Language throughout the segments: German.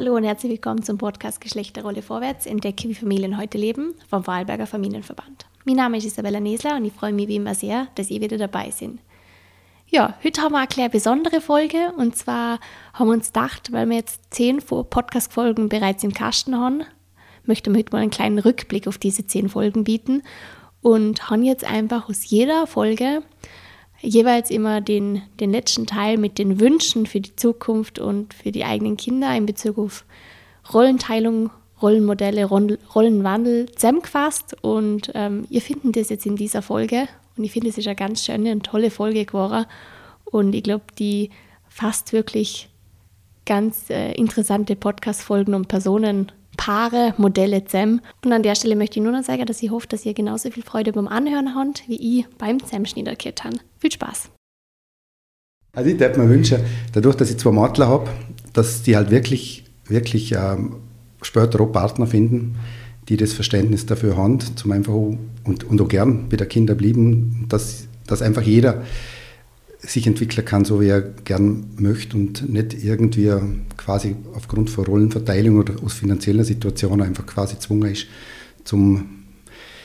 Hallo und herzlich willkommen zum Podcast Geschlechterrolle vorwärts. Entdecke, wie Familien heute leben vom Wahlberger Familienverband. Mein Name ist Isabella Nesler und ich freue mich wie immer sehr, dass ihr wieder dabei seid. Ja, heute haben wir eine kleine besondere Folge und zwar haben wir uns gedacht, weil wir jetzt zehn Podcast-Folgen bereits im Kasten haben, möchten wir heute mal einen kleinen Rückblick auf diese zehn Folgen bieten und haben jetzt einfach aus jeder Folge jeweils immer den, den letzten Teil mit den Wünschen für die Zukunft und für die eigenen Kinder in Bezug auf Rollenteilung, Rollenmodelle, Rollenwandel zusammengefasst. Und ähm, ihr findet das jetzt in dieser Folge. Und ich finde, es ist eine ganz schöne und tolle Folge geworden. Und ich glaube, die fasst wirklich ganz äh, interessante Podcast-Folgen und Personen Paare, Modelle zusammen. Und an der Stelle möchte ich nur noch sagen, dass ich hoffe, dass ihr genauso viel Freude beim Anhören habt, wie ich beim Zusammenschneiden habe. Viel Spaß! Also ich würde mir wünschen, dadurch, dass ich zwei Matler habe, dass die halt wirklich, wirklich ähm, später auch Partner finden, die das Verständnis dafür haben, zum einfach und, und auch gern bei der Kinder blieben, dass, dass einfach jeder sich entwickeln kann, so wie er gern möchte und nicht irgendwie quasi aufgrund von Rollenverteilung oder aus finanzieller Situation einfach quasi gezwungen ist zum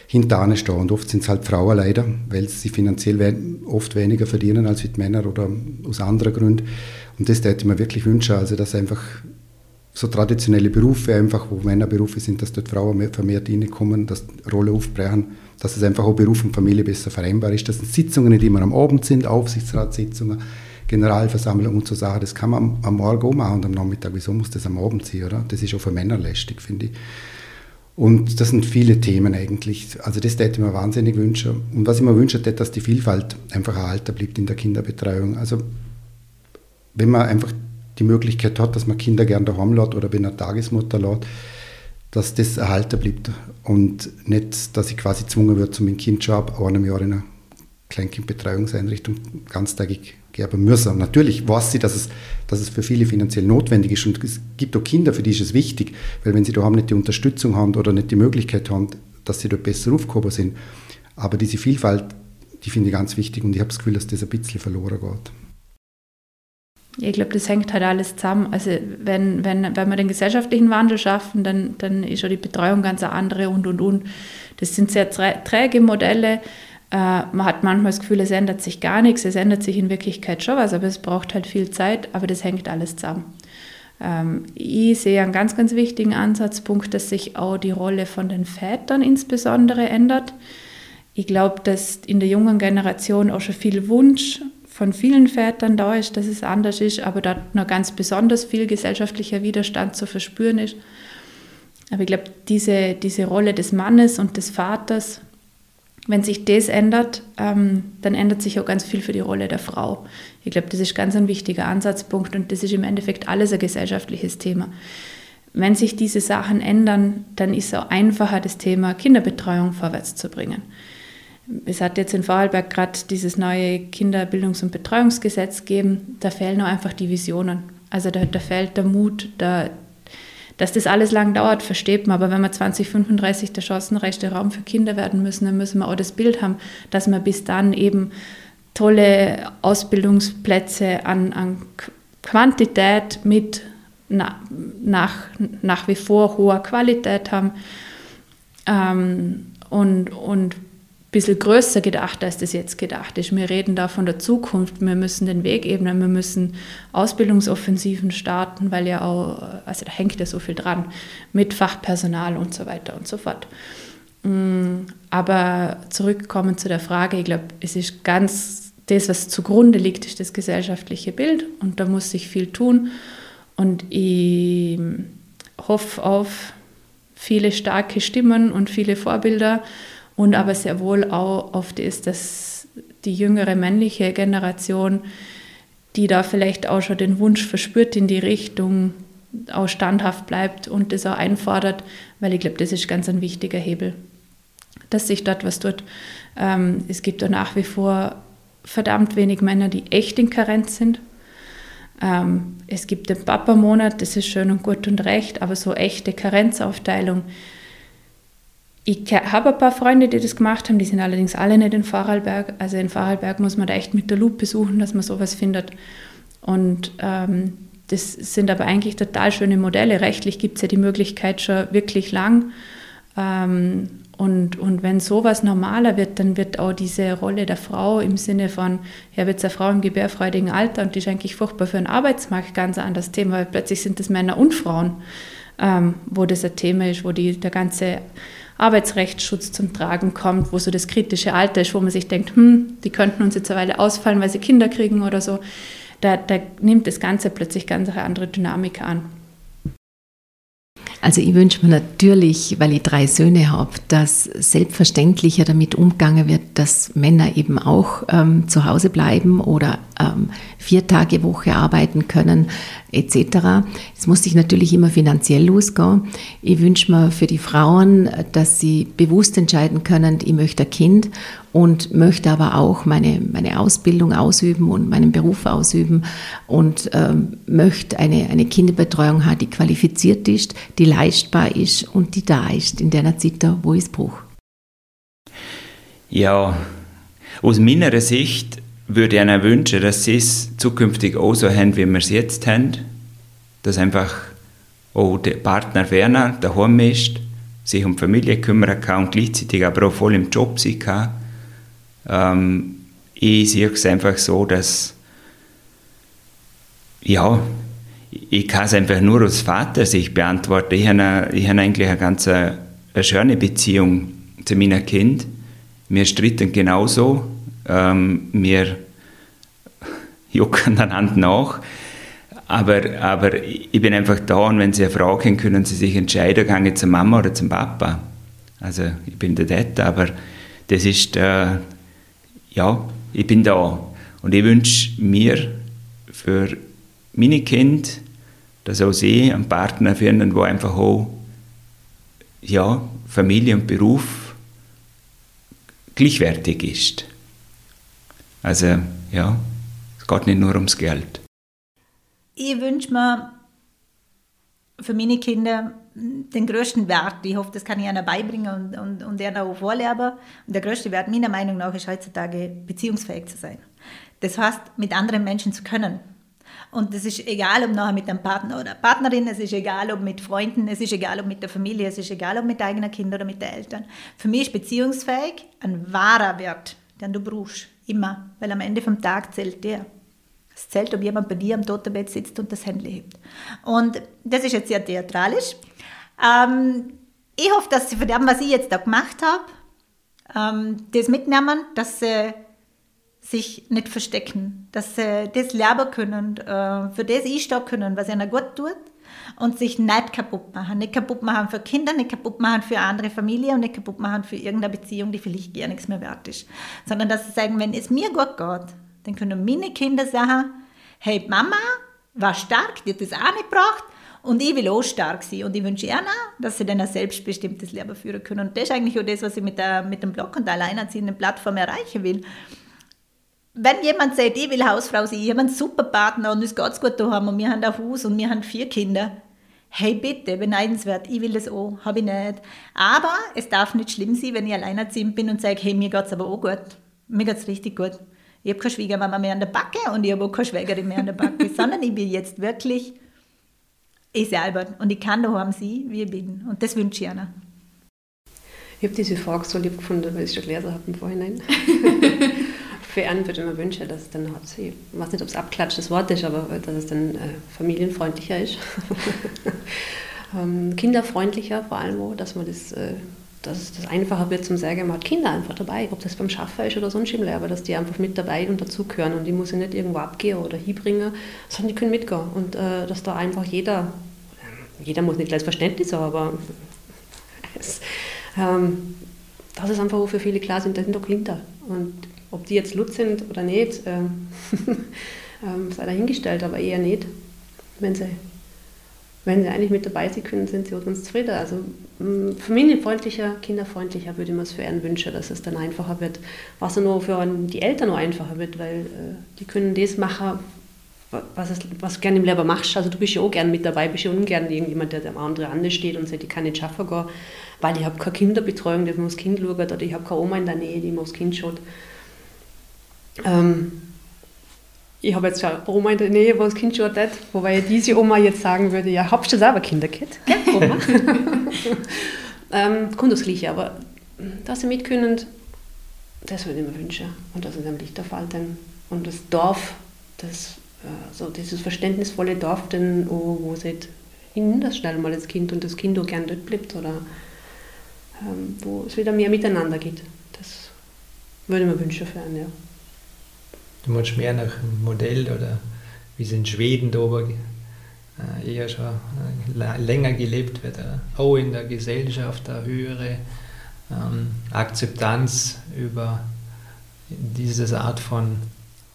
Hinterane stehen. Und oft sind es halt Frauen leider, weil sie finanziell we oft weniger verdienen als die Männer oder aus anderen Gründen. Und das hätte ich mir wirklich wünschen, also dass einfach so traditionelle Berufe einfach, wo Männerberufe sind, dass dort Frauen vermehrt reinkommen, dass Rolle aufbrechen dass es einfach auch Beruf und Familie besser vereinbar ist. Das sind Sitzungen, die immer am Abend sind, Aufsichtsratssitzungen, Generalversammlung und so Sachen. Das kann man am Morgen auch machen und am Nachmittag. Wieso muss das am Abend sein, oder? Das ist auch für Männer lästig, finde ich. Und das sind viele Themen eigentlich. Also das hätte ich mir wahnsinnig wünschen. Und was ich mir wünsche, dass die Vielfalt einfach erhalten bleibt in der Kinderbetreuung. Also wenn man einfach die Möglichkeit hat, dass man Kinder gerne daheim lässt oder bei einer Tagesmutter lässt, dass das erhalten bleibt und nicht, dass ich quasi gezwungen wird, zu meinem Kind schon ab einem Jahr in einer Kleinkindbetreuungseinrichtung ganztägig geben müssen. Natürlich weiß sie, dass es, dass es für viele finanziell notwendig ist und es gibt auch Kinder, für die ist es wichtig, weil wenn sie daheim nicht die Unterstützung haben oder nicht die Möglichkeit haben, dass sie dort besser aufgehoben sind. Aber diese Vielfalt, die finde ich ganz wichtig und ich habe das Gefühl, dass das ein bisschen verloren geht. Ich glaube, das hängt halt alles zusammen. Also wenn, wenn, wenn wir den gesellschaftlichen Wandel schaffen, dann, dann ist ja die Betreuung ganz eine andere und, und, und. Das sind sehr träge Modelle. Äh, man hat manchmal das Gefühl, es ändert sich gar nichts. Es ändert sich in Wirklichkeit schon was, aber es braucht halt viel Zeit. Aber das hängt alles zusammen. Ähm, ich sehe einen ganz, ganz wichtigen Ansatzpunkt, dass sich auch die Rolle von den Vätern insbesondere ändert. Ich glaube, dass in der jungen Generation auch schon viel Wunsch von vielen Vätern da ist, dass es anders ist, aber da noch ganz besonders viel gesellschaftlicher Widerstand zu verspüren ist. Aber ich glaube, diese, diese Rolle des Mannes und des Vaters, wenn sich das ändert, ähm, dann ändert sich auch ganz viel für die Rolle der Frau. Ich glaube, das ist ganz ein wichtiger Ansatzpunkt und das ist im Endeffekt alles ein gesellschaftliches Thema. Wenn sich diese Sachen ändern, dann ist es auch einfacher, das Thema Kinderbetreuung vorwärts zu bringen. Es hat jetzt in Vorarlberg gerade dieses neue Kinderbildungs- und Betreuungsgesetz gegeben. Da fehlen noch einfach die Visionen. Also da, da fehlt der Mut, da, dass das alles lang dauert, versteht man. Aber wenn wir 2035 der chancenreichste Raum für Kinder werden müssen, dann müssen wir auch das Bild haben, dass wir bis dann eben tolle Ausbildungsplätze an, an Quantität mit na, nach, nach wie vor hoher Qualität haben. Ähm, und, und bisschen größer gedacht, als das jetzt gedacht ist. Wir reden da von der Zukunft. Wir müssen den Weg ebnen, wir müssen Ausbildungsoffensiven starten, weil ja auch, also da hängt ja so viel dran, mit Fachpersonal und so weiter und so fort. Mm, aber zurückkommen zu der Frage, ich glaube, es ist ganz, das, was zugrunde liegt, ist das gesellschaftliche Bild und da muss sich viel tun. Und ich hoffe auf viele starke Stimmen und viele Vorbilder, und aber sehr wohl auch oft ist, dass die jüngere männliche Generation, die da vielleicht auch schon den Wunsch verspürt in die Richtung, auch standhaft bleibt und das auch einfordert, weil ich glaube, das ist ganz ein wichtiger Hebel, dass sich dort was tut. Ähm, es gibt da nach wie vor verdammt wenig Männer, die echt in Karenz sind. Ähm, es gibt den Papa-Monat, das ist schön und gut und recht, aber so echte Karenzaufteilung, ich habe ein paar Freunde, die das gemacht haben, die sind allerdings alle nicht in Vorarlberg. Also in Vorarlberg muss man da echt mit der Lupe suchen, dass man sowas findet. Und ähm, das sind aber eigentlich total schöne Modelle. Rechtlich gibt es ja die Möglichkeit schon wirklich lang. Ähm, und, und wenn sowas normaler wird, dann wird auch diese Rolle der Frau im Sinne von, ich habe jetzt eine Frau im gebärfreudigen Alter und die ist eigentlich furchtbar für den Arbeitsmarkt ganz ein anderes Thema, weil plötzlich sind es Männer und Frauen, ähm, wo das ein Thema ist, wo die, der ganze Arbeitsrechtsschutz zum Tragen kommt, wo so das kritische Alter ist, wo man sich denkt, hm, die könnten uns jetzt eine Weile ausfallen, weil sie Kinder kriegen oder so. Da, da nimmt das Ganze plötzlich ganz eine andere Dynamik an. Also ich wünsche mir natürlich, weil ich drei Söhne habe, dass selbstverständlicher damit umgegangen wird, dass Männer eben auch ähm, zu Hause bleiben oder ähm, vier Tage Woche arbeiten können etc. Es muss sich natürlich immer finanziell losgehen. Ich wünsche mir für die Frauen, dass sie bewusst entscheiden können, ich möchte ein Kind und möchte aber auch meine, meine Ausbildung ausüben und meinen Beruf ausüben und ähm, möchte eine, eine Kinderbetreuung haben, die qualifiziert ist, die leistbar ist und die da ist in der Zeit, wo ich es brauche. Ja, aus meiner Sicht würde ihnen wünschen, dass sie es zukünftig auch so haben, wie wir es jetzt haben. Dass einfach auch der Partner Werner daheim ist, sich um die Familie kümmern kann und gleichzeitig aber auch voll im Job sein kann. Ähm, ich sehe es einfach so, dass ja, ich kann es einfach nur als Vater sich beantworten. Ich habe, ich habe eigentlich eine ganz eine, eine schöne Beziehung zu meinem Kind. Wir streiten genauso ähm, wir jucken einander nach. Aber, aber ich bin einfach da und wenn Sie eine Frage haben, können Sie sich entscheiden, gehe zur Mama oder zum Papa. Also ich bin der Dad, aber das ist, äh, ja, ich bin da. Und ich wünsche mir für meine Kinder, dass auch sie einen Partner finden, der einfach auch ja, Familie und Beruf gleichwertig ist. Also ja, es geht nicht nur ums Geld. Ich wünsche mir für meine Kinder den größten Wert. Ich hoffe, das kann ich ihnen beibringen und, und, und ihnen auch vorleben. Und der größte Wert meiner Meinung nach ist heutzutage, beziehungsfähig zu sein. Das heißt, mit anderen Menschen zu können. Und es ist egal, ob nachher mit einem Partner oder Partnerin, es ist egal, ob mit Freunden, es ist egal, ob mit der Familie, es ist egal, ob mit eigenen Kindern oder mit den Eltern. Für mich ist beziehungsfähig ein wahrer Wert, den du brauchst. Immer. Weil am Ende vom Tag zählt der. Es zählt, ob jemand bei dir am Totenbett sitzt und das Handy hebt. Und das ist jetzt sehr theatralisch. Ähm, ich hoffe, dass Sie von dem, was ich jetzt da gemacht habe, ähm, das mitnehmen, dass Sie sich nicht verstecken, dass sie das lernen können, äh, für das einstehen können, was ihnen gut tut und sich nicht kaputt machen. Nicht kaputt machen für Kinder, nicht kaputt machen für eine andere Familie und nicht kaputt machen für irgendeine Beziehung, die vielleicht gar nichts mehr wert ist. Sondern dass sie sagen, wenn es mir gut geht, dann können meine Kinder sagen, hey Mama war stark, die hat das auch nicht gebracht und ich will auch stark sein. Und ich wünsche ihnen, dass sie dann ein selbstbestimmtes Leben führen können. Und das ist eigentlich auch das, was ich mit, der, mit dem Blog und der alleinerziehenden Plattform erreichen will wenn jemand sagt, ich will Hausfrau sein, ich habe einen super Partner und es geht gut daheim und wir haben ein Haus und wir haben vier Kinder, hey bitte, beneidenswert, ich will das auch, habe ich nicht. Aber es darf nicht schlimm sein, wenn ich alleinerziehend bin und sage, hey, mir geht es aber auch gut. Mir geht es richtig gut. Ich habe keine Schwiegermama mehr an der Backe und ich habe auch keine Schwägerin mehr an der Backe, sondern ich bin jetzt wirklich ich selber und ich kann daheim sein, wie ich bin. Und das wünsche ich ihnen. Ich habe diese Frage so lieb gefunden, weil ich es schon gelesen habe im Vorhinein. für ich mir wünschen, dass es dann hat ich weiß nicht, ob es abklatschtes Wort ist, aber dass es dann äh, familienfreundlicher ist. ähm, kinderfreundlicher vor allem auch, dass man das, äh, dass das einfacher wird zum Sagen, man hat Kinder einfach dabei, ob das beim Schaffen ist oder sonst im aber dass die einfach mit dabei und dazugehören und die muss ich nicht irgendwo abgehen oder hinbringen, sondern die können mitgehen und äh, dass da einfach jeder, jeder muss nicht gleich Verständnis haben, aber es, ähm, das ist einfach auch für viele klar sind, das sind doch Kinder und ob die jetzt Lutz sind oder nicht, äh, äh, sei dahingestellt, aber eher nicht. Wenn sie, wenn sie eigentlich mit dabei sind können, sind sie uns zufrieden. Also mm, familienfreundlicher, kinderfreundlicher würde ich mir es für einen wünschen, dass es dann einfacher wird. Was nur für die Eltern nur einfacher wird, weil äh, die können das machen, was, es, was du gerne im Leben machst. Also du bist ja auch gerne mit dabei, bist ja ungern irgendjemand, der am anderen Rande steht und sagt, ich kann nicht schaffen gehen, weil ich habe keine Kinderbetreuung, die mir aufs Kind schaut, oder ich habe keine Oma in der Nähe, die aufs Kind schaut. Ähm, ich habe jetzt eine Oma in der Nähe, wo das Kind schon hat, wobei diese Oma jetzt sagen würde, ja, habst du selber Kinderkind? Ja, Oma. ähm, kommt das Gleiche, aber dass sie mitkönnen, das würde ich mir wünschen. Und das ist am Lichterfall dann. Und das Dorf, das, äh, so dieses verständnisvolle Dorf, denn, wo, wo sie hin das schnell mal das Kind und das Kind auch gern dort bleibt oder ähm, wo es wieder mehr miteinander geht. Das würde ich mir wünschen für einen, ja. Du meinst mehr nach einem Modell oder wie es in Schweden da war, äh, eher schon äh, länger gelebt wird, äh, auch in der Gesellschaft eine höhere ähm, Akzeptanz über diese Art von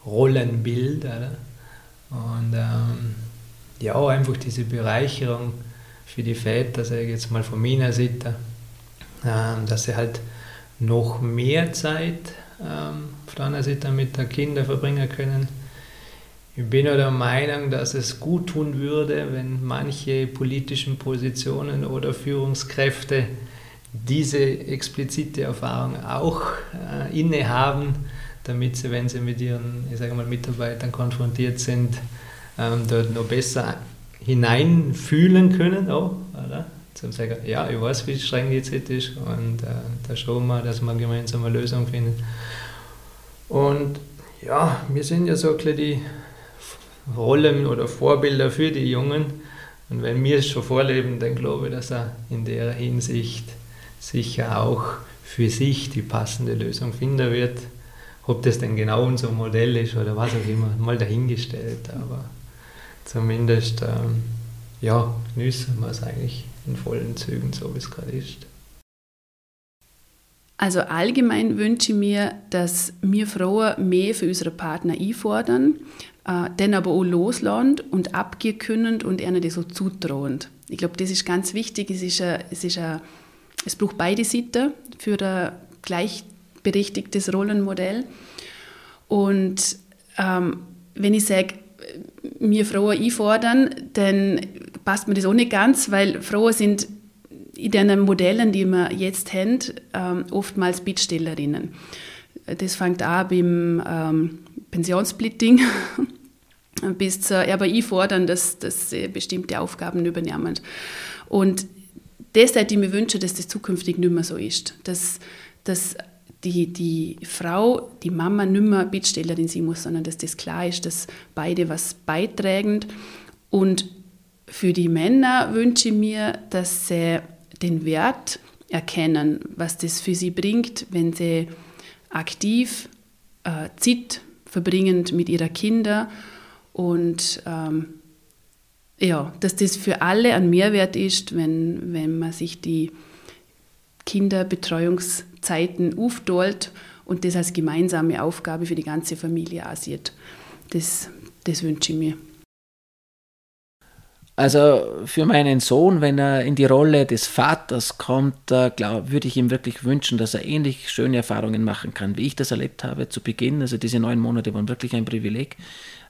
Rollenbild. Oder? Und ähm, ja, einfach diese Bereicherung für die Väter, sage ich jetzt mal von meiner Seite, äh, dass sie halt noch mehr Zeit auf der anderen Seite mit den Kindern verbringen können. Ich bin auch der Meinung, dass es gut tun würde, wenn manche politischen Positionen oder Führungskräfte diese explizite Erfahrung auch äh, innehaben, damit sie, wenn sie mit ihren ich sage mal, Mitarbeitern konfrontiert sind, ähm, dort noch besser hineinfühlen können. Auch, oder? Zum sagen, ja, ich weiß, wie streng die jetzt ist und äh, da schauen wir, dass wir gemeinsam eine Lösung finden. Und ja, wir sind ja so ein die Rollen oder Vorbilder für die Jungen. Und wenn wir es schon vorleben, dann glaube ich, dass er in der Hinsicht sicher auch für sich die passende Lösung finden wird. Ob das denn genau unser Modell ist oder was auch immer, mal dahingestellt. Aber zumindest ähm, ja, genießen wir es eigentlich in vollen Zügen, so wie es gerade ist. Also allgemein wünsche ich mir, dass wir Frauen mehr für unsere Partner einfordern, äh, dann aber auch loslassen und abgehen können und ihnen das so zutrauen. Ich glaube, das ist ganz wichtig. Es, ist ein, es, ist ein, es braucht beide Seiten für ein gleichberechtigtes Rollenmodell. Und ähm, wenn ich sage, wir Frauen einfordern, dann passt mir das auch nicht ganz, weil Frauen sind in den Modellen, die wir jetzt haben, ähm, oftmals Bittstellerinnen. Das fängt an beim ähm, Pensionssplitting bis zur RBI fordern, dass, dass bestimmte Aufgaben übernehmen. Und das hätte ich mir wünschen, dass das zukünftig nicht mehr so ist. Dass, dass die, die Frau, die Mama nicht mehr Bittstellerin sein muss, sondern dass das klar ist, dass beide was beitragen. Und für die Männer wünsche ich mir, dass sie den Wert erkennen, was das für sie bringt, wenn sie aktiv äh, Zeit verbringen mit ihren Kindern und ähm, ja, dass das für alle ein Mehrwert ist, wenn, wenn man sich die Kinderbetreuungszeiten aufteilt und das als gemeinsame Aufgabe für die ganze Familie ansieht. Das, das wünsche ich mir. Also für meinen Sohn, wenn er in die Rolle des Vaters kommt, glaub, würde ich ihm wirklich wünschen, dass er ähnlich schöne Erfahrungen machen kann, wie ich das erlebt habe zu Beginn. Also diese neun Monate waren wirklich ein Privileg.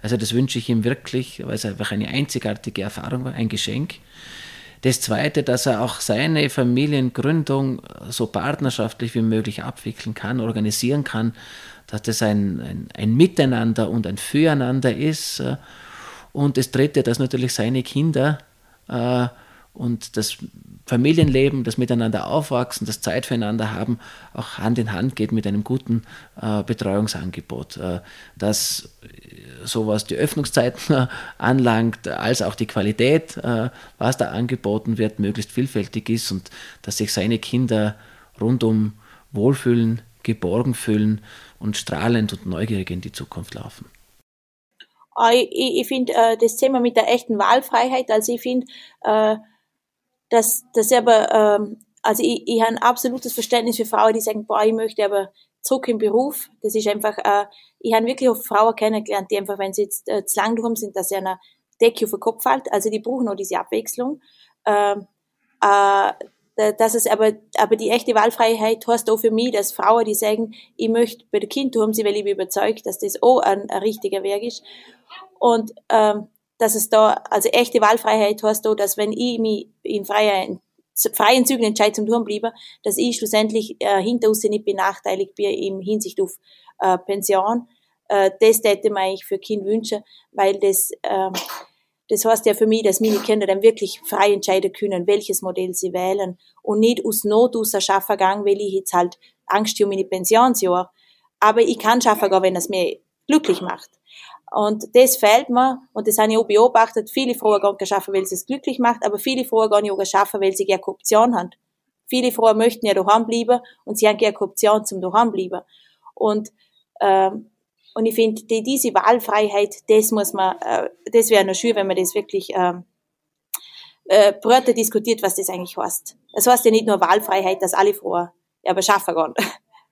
Also das wünsche ich ihm wirklich, weil es einfach eine einzigartige Erfahrung war, ein Geschenk. Das Zweite, dass er auch seine Familiengründung so partnerschaftlich wie möglich abwickeln kann, organisieren kann, dass das ein, ein, ein Miteinander und ein Füreinander ist und das Dritte, dass natürlich seine Kinder äh, und das Familienleben, das Miteinander aufwachsen, das Zeit füreinander haben, auch Hand in Hand geht mit einem guten äh, Betreuungsangebot, äh, das sowas die Öffnungszeiten äh, anlangt, als auch die Qualität, äh, was da angeboten wird, möglichst vielfältig ist und dass sich seine Kinder rundum wohlfühlen, geborgen fühlen und strahlend und neugierig in die Zukunft laufen. Ah, ich, ich finde äh, das Thema mit der echten Wahlfreiheit, also ich finde, äh, dass das aber, äh, also ich, ich habe ein absolutes Verständnis für Frauen, die sagen, boah, ich möchte aber zurück im Beruf. Das ist einfach, äh, ich habe wirklich oft Frauen kennengelernt, die einfach, wenn sie jetzt äh, zu lang drum sind, dass sie eine Decke auf den Kopf fällt. Also die brauchen auch diese Abwechslung. Äh, äh, dass es aber, aber die echte Wahlfreiheit heißt auch für mich, dass Frauen, die sagen, ich möchte bei der Kind haben sie, weil ich bin überzeugt, dass das auch ein, ein richtiger Weg ist. Und ähm, dass es da, also echte Wahlfreiheit heißt auch, dass wenn ich mich in freien, freien Zügen entscheide zum Tun bleiben, dass ich schlussendlich äh, hinter uns nicht benachteiligt bin im Hinsicht auf äh, Pension. äh, das hätte mir eigentlich für Kind wünschen, weil das, ähm, das heißt ja für mich, dass meine Kinder dann wirklich frei entscheiden können, welches Modell sie wählen und nicht aus Not aus der Schaffen gehen, weil ich jetzt halt Angst um meine Pensionsjahr. Aber ich kann schaffen wenn es mir glücklich macht. Und das fehlt mir, und das habe ich auch beobachtet, viele Frauen gehen schaffen, weil sie es glücklich macht, aber viele Frauen gehen auch schaffen, weil sie gerne Option haben. Viele Frauen möchten ja daheim bleiben und sie haben gerne Option zum daheim bleiben. Und, ähm, und ich finde, die, diese Wahlfreiheit, das muss man, äh, das wäre noch schön, wenn man das wirklich ähm, äh, breiter diskutiert, was das eigentlich heißt. Das heißt ja nicht nur Wahlfreiheit, dass alle Frauen aber schaffen gehen.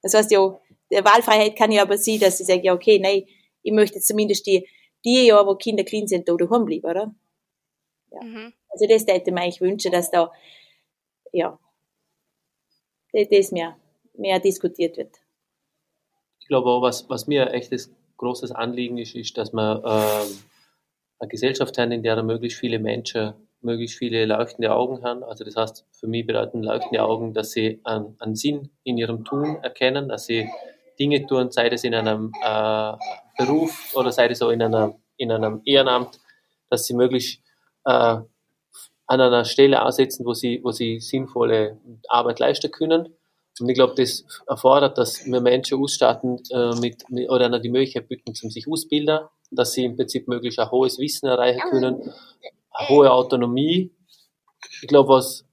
Das heißt ja, der Wahlfreiheit kann ja aber sein, dass sie sagen, ja, okay, nein, ich möchte zumindest die, die Jahre, wo Kinder klein sind, da daheim bleiben, oder? Ja. Mhm. Also das hätte man eigentlich wünschen, dass da, ja, das mehr, mehr diskutiert wird. Ich glaube auch, was, was mir ein großes Anliegen ist, ist, dass man äh, eine Gesellschaft haben, in der möglichst viele Menschen möglichst viele leuchtende Augen haben. Also das heißt, für mich bedeuten leuchtende Augen, dass sie einen, einen Sinn in ihrem Tun erkennen, dass sie Dinge tun, sei das in einem äh, Beruf oder sei das auch in, einer, in einem Ehrenamt, dass sie möglichst äh, an einer Stelle aussetzen, wo sie, wo sie sinnvolle Arbeit leisten können. Und ich glaube, das erfordert, dass wir Menschen ausstatten äh, mit, mit, oder einer die Möglichkeit bieten, zum sich ausbilden, dass sie im Prinzip möglichst ein hohes Wissen erreichen können, eine hohe Autonomie. Ich glaube, was,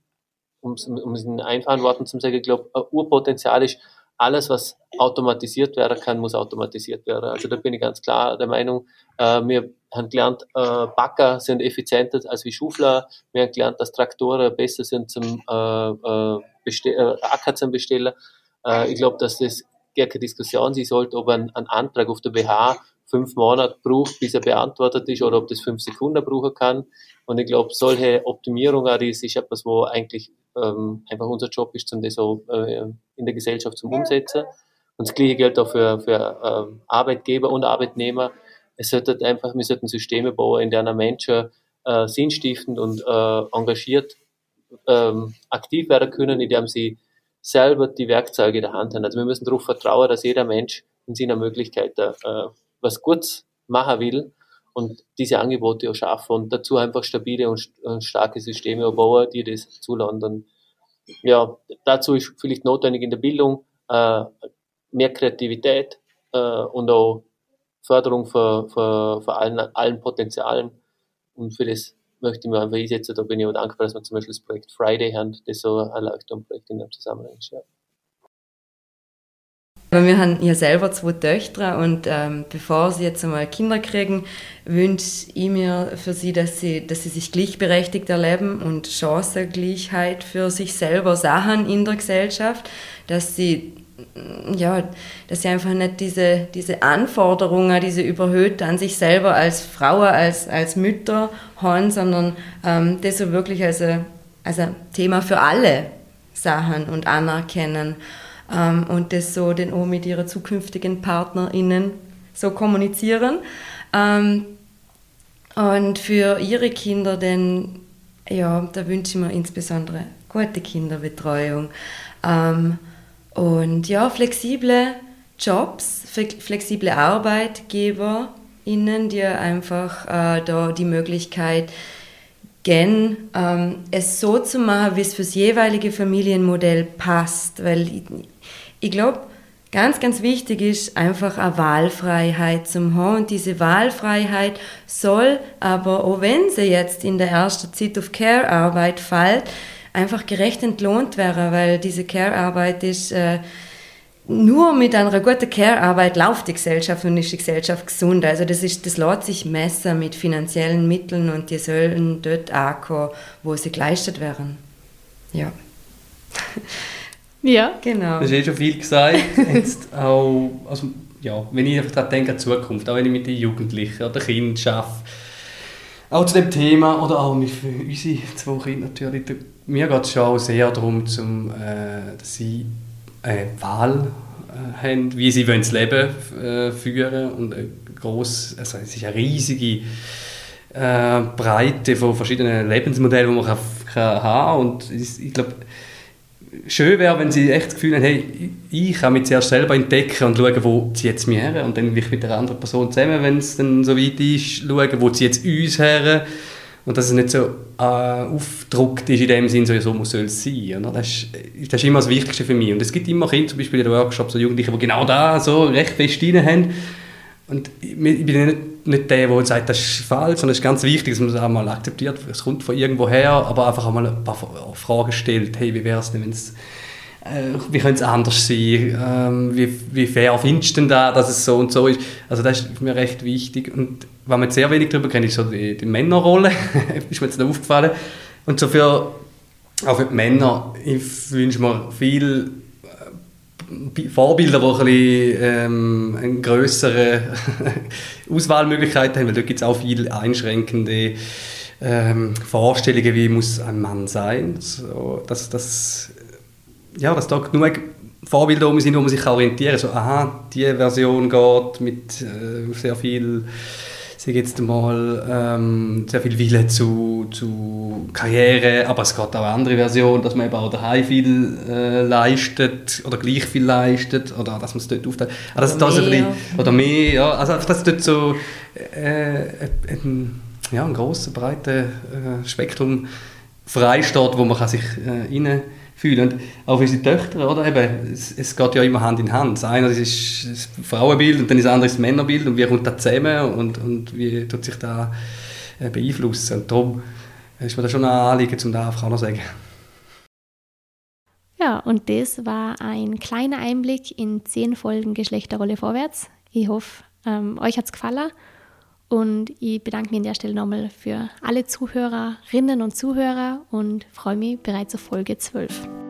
um, um es in einfachen Worten zu sagen, ich glaube, ein Urpotenzial ist, alles, was automatisiert werden kann, muss automatisiert werden. Also da bin ich ganz klar der Meinung, äh, wir haben gelernt, äh, Backer sind effizienter als wie Schufler. Wir haben gelernt, dass Traktoren besser sind zum äh, äh, äh Acker zum Bestellen. Äh, ich glaube, dass das gar keine Diskussion sein sollte, ob ein, ein Antrag auf der BH fünf Monate braucht, bis er beantwortet ist, oder ob das fünf Sekunden brauchen kann. Und ich glaube, solche Optimierungen, das ist etwas, wo eigentlich ähm, einfach unser Job ist, um das auch äh, in der Gesellschaft zum Umsetzen. Und das Gleiche gilt auch für, für ähm, Arbeitgeber und Arbeitnehmer. Es sollte einfach, wir sollten Systeme bauen, in denen Menschen äh, sinnstiftend und äh, engagiert ähm, aktiv werden können, indem sie selber die Werkzeuge in der Hand haben. Also wir müssen darauf vertrauen, dass jeder Mensch in seiner Möglichkeit äh, was Gutes machen will und diese Angebote auch schaffen und dazu einfach stabile und, starke Systeme bauen, die das zulassen. Und ja, dazu ist vielleicht notwendig in der Bildung äh, mehr Kreativität äh, und auch Förderung für, für allen, allen Potenzialen. Und für das möchte ich mir einfach einsetzen. Da bin ich auch dankbar, dass wir zum Beispiel das Projekt Friday haben, das so ein Leuchtturmprojekt in dem Zusammenhang ist. Ja. Wir haben ja selber zwei Töchter und ähm, bevor sie jetzt einmal Kinder kriegen, wünsche ich mir für sie, dass sie, dass sie sich gleichberechtigt erleben und Chancengleichheit für sich selber sahen in der Gesellschaft, dass sie ja, dass sie einfach nicht diese, diese Anforderungen, diese überhöht an sich selber als Frau, als, als Mütter haben, sondern ähm, das so wirklich als ein, als ein Thema für alle Sachen und anerkennen ähm, und das so dann auch mit ihren zukünftigen PartnerInnen so kommunizieren. Ähm, und für ihre Kinder dann, ja, da wünsche ich mir insbesondere gute Kinderbetreuung ähm, und ja, flexible Jobs, flexible ArbeitgeberInnen, die einfach äh, da die Möglichkeit gern ähm, es so zu machen, wie es fürs jeweilige Familienmodell passt. Weil ich, ich glaube, ganz, ganz wichtig ist einfach eine Wahlfreiheit zum haben. Und diese Wahlfreiheit soll aber, auch wenn sie jetzt in der ersten Zeit of Care-Arbeit fällt, einfach gerecht entlohnt werden, weil diese Care-Arbeit ist... Äh, nur mit einer guten Care-Arbeit läuft die Gesellschaft und ist die Gesellschaft gesund. Also das, ist, das lässt sich messen mit finanziellen Mitteln und die sollen dort ankommen, wo sie geleistet werden. Ja. Ja. Genau. Du hast eh schon viel gesagt. Jetzt auch, also, ja, wenn ich daran denke an die Zukunft, auch wenn ich mit den Jugendlichen oder Kindern arbeite, auch zu dem Thema oder auch für unsere zwei Kinder natürlich, mir geht es schon auch sehr darum, zum, äh, dass sie eine Wahl äh, haben, wie sie das Leben äh, führen und eine also es ist eine riesige äh, Breite von verschiedenen Lebensmodellen, die man kann, kann haben und ich, ich glaube, schön wäre, wenn sie echt das Gefühl haben, hey, ich kann mich zuerst selber entdecken und schauen, wo zieht es mich her und dann mit der anderen Person zusammen, wenn es dann so weit ist, schauen, wo zieht es uns her und dass es nicht so äh, aufgedruckt ist in dem Sinn, so, so soll es sein. Oder? Das, ist, das ist immer das Wichtigste für mich. Und es gibt immer Kinder, zum Beispiel in den Workshops, so Jugendliche, die genau da so recht fest rein haben. Und ich bin nicht, nicht der, der sagt, das ist falsch, sondern es ist ganz wichtig, dass man es auch mal akzeptiert. Es kommt von irgendwo her, aber einfach einmal ein paar Fragen stellt. Hey, wie wäre es denn, wenn es äh, wie könnte es anders sein? Ähm, wie, wie fair findest du denn da, dass es so und so ist? Also das ist mir recht wichtig. Und was man sehr wenig darüber kennt, ist so die, die Männerrolle. ist mir jetzt noch aufgefallen. Und so für, auch für die Männer, ich wünsche mir viel äh, Vorbilder, die ein ähm, eine größere Auswahlmöglichkeiten haben, weil dort gibt es auch viele einschränkende ähm, Vorstellungen, wie muss ein Mann sein. So, dass, dass ja, dass da genug Vorbilder um sind, wo man sich orientieren kann. So, aha, diese Version geht mit äh, sehr viel, sage jetzt mal, ähm, sehr viel Wille zu, zu Karriere, aber es geht auch eine andere Version, dass man eben auch daheim viel äh, leistet oder gleich viel leistet oder dass man es dort aufteilt. Also, oder, das, mehr. Bisschen, oder mehr, ja. Also einfach, dass dort so äh, ein, ja, ein grosses, breites äh, Spektrum freisteht, wo man kann sich äh, rein fühlen. Und auch unsere Töchter, oder? Eben, es, es, geht ja immer Hand in Hand. Das eine ist das Frauenbild und dann das andere ist das Männerbild und wie kommt das zusammen und, und wie tut sich das äh, beeinflussen. Und darum ist mir das schon ein Anliegen, um das auch noch zu sagen. Ja, und das war ein kleiner Einblick in zehn Folgen Geschlechterrolle vorwärts. Ich hoffe, ähm, euch hat es gefallen. Und ich bedanke mich an der Stelle nochmal für alle Zuhörerinnen und Zuhörer und freue mich bereits auf Folge 12.